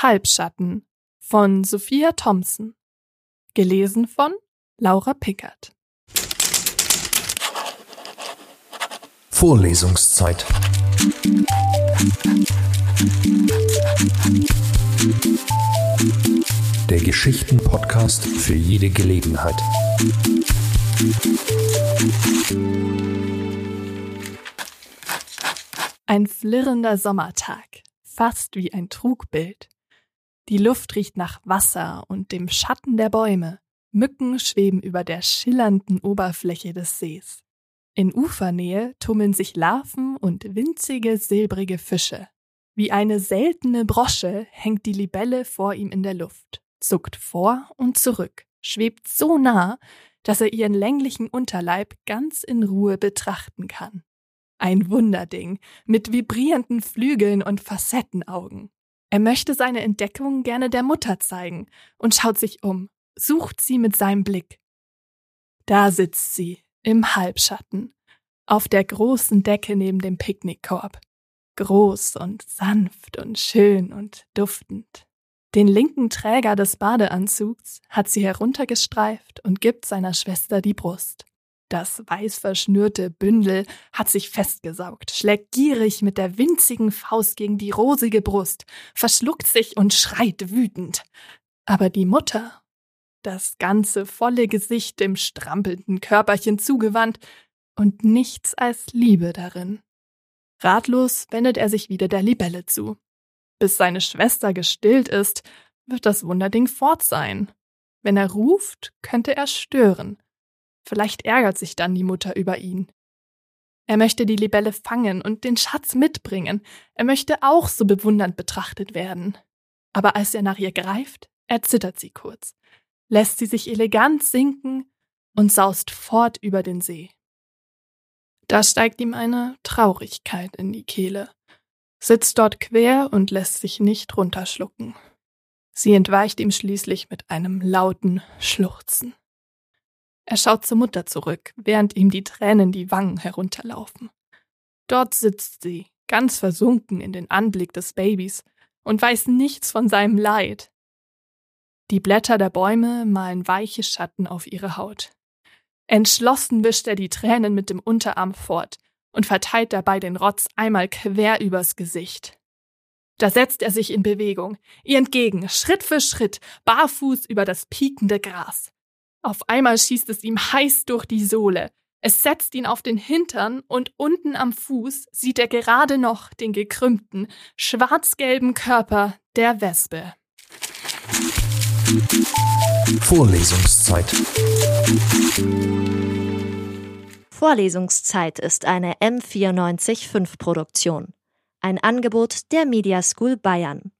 Halbschatten von Sophia Thompson. Gelesen von Laura Pickert. Vorlesungszeit. Der Geschichten-Podcast für jede Gelegenheit. Ein flirrender Sommertag, fast wie ein Trugbild. Die Luft riecht nach Wasser und dem Schatten der Bäume. Mücken schweben über der schillernden Oberfläche des Sees. In Ufernähe tummeln sich Larven und winzige silbrige Fische. Wie eine seltene Brosche hängt die Libelle vor ihm in der Luft, zuckt vor und zurück, schwebt so nah, dass er ihren länglichen Unterleib ganz in Ruhe betrachten kann. Ein Wunderding mit vibrierenden Flügeln und Facettenaugen. Er möchte seine Entdeckung gerne der Mutter zeigen und schaut sich um, sucht sie mit seinem Blick. Da sitzt sie, im Halbschatten, auf der großen Decke neben dem Picknickkorb. Groß und sanft und schön und duftend. Den linken Träger des Badeanzugs hat sie heruntergestreift und gibt seiner Schwester die Brust. Das weiß verschnürte Bündel hat sich festgesaugt, schlägt gierig mit der winzigen Faust gegen die rosige Brust, verschluckt sich und schreit wütend. Aber die Mutter, das ganze volle Gesicht dem strampelnden Körperchen zugewandt und nichts als Liebe darin. Ratlos wendet er sich wieder der Libelle zu. Bis seine Schwester gestillt ist, wird das Wunderding fort sein. Wenn er ruft, könnte er stören. Vielleicht ärgert sich dann die Mutter über ihn. Er möchte die Libelle fangen und den Schatz mitbringen. Er möchte auch so bewundernd betrachtet werden. Aber als er nach ihr greift, erzittert sie kurz, lässt sie sich elegant sinken und saust fort über den See. Da steigt ihm eine Traurigkeit in die Kehle, sitzt dort quer und lässt sich nicht runterschlucken. Sie entweicht ihm schließlich mit einem lauten Schluchzen. Er schaut zur Mutter zurück, während ihm die Tränen die Wangen herunterlaufen. Dort sitzt sie, ganz versunken in den Anblick des Babys, und weiß nichts von seinem Leid. Die Blätter der Bäume malen weiche Schatten auf ihre Haut. Entschlossen wischt er die Tränen mit dem Unterarm fort und verteilt dabei den Rotz einmal quer übers Gesicht. Da setzt er sich in Bewegung, ihr entgegen, Schritt für Schritt, barfuß über das piekende Gras. Auf einmal schießt es ihm heiß durch die Sohle. Es setzt ihn auf den Hintern und unten am Fuß sieht er gerade noch den gekrümmten, schwarzgelben Körper der Wespe. Vorlesungszeit. Vorlesungszeit ist eine M945 Produktion. Ein Angebot der Media School Bayern.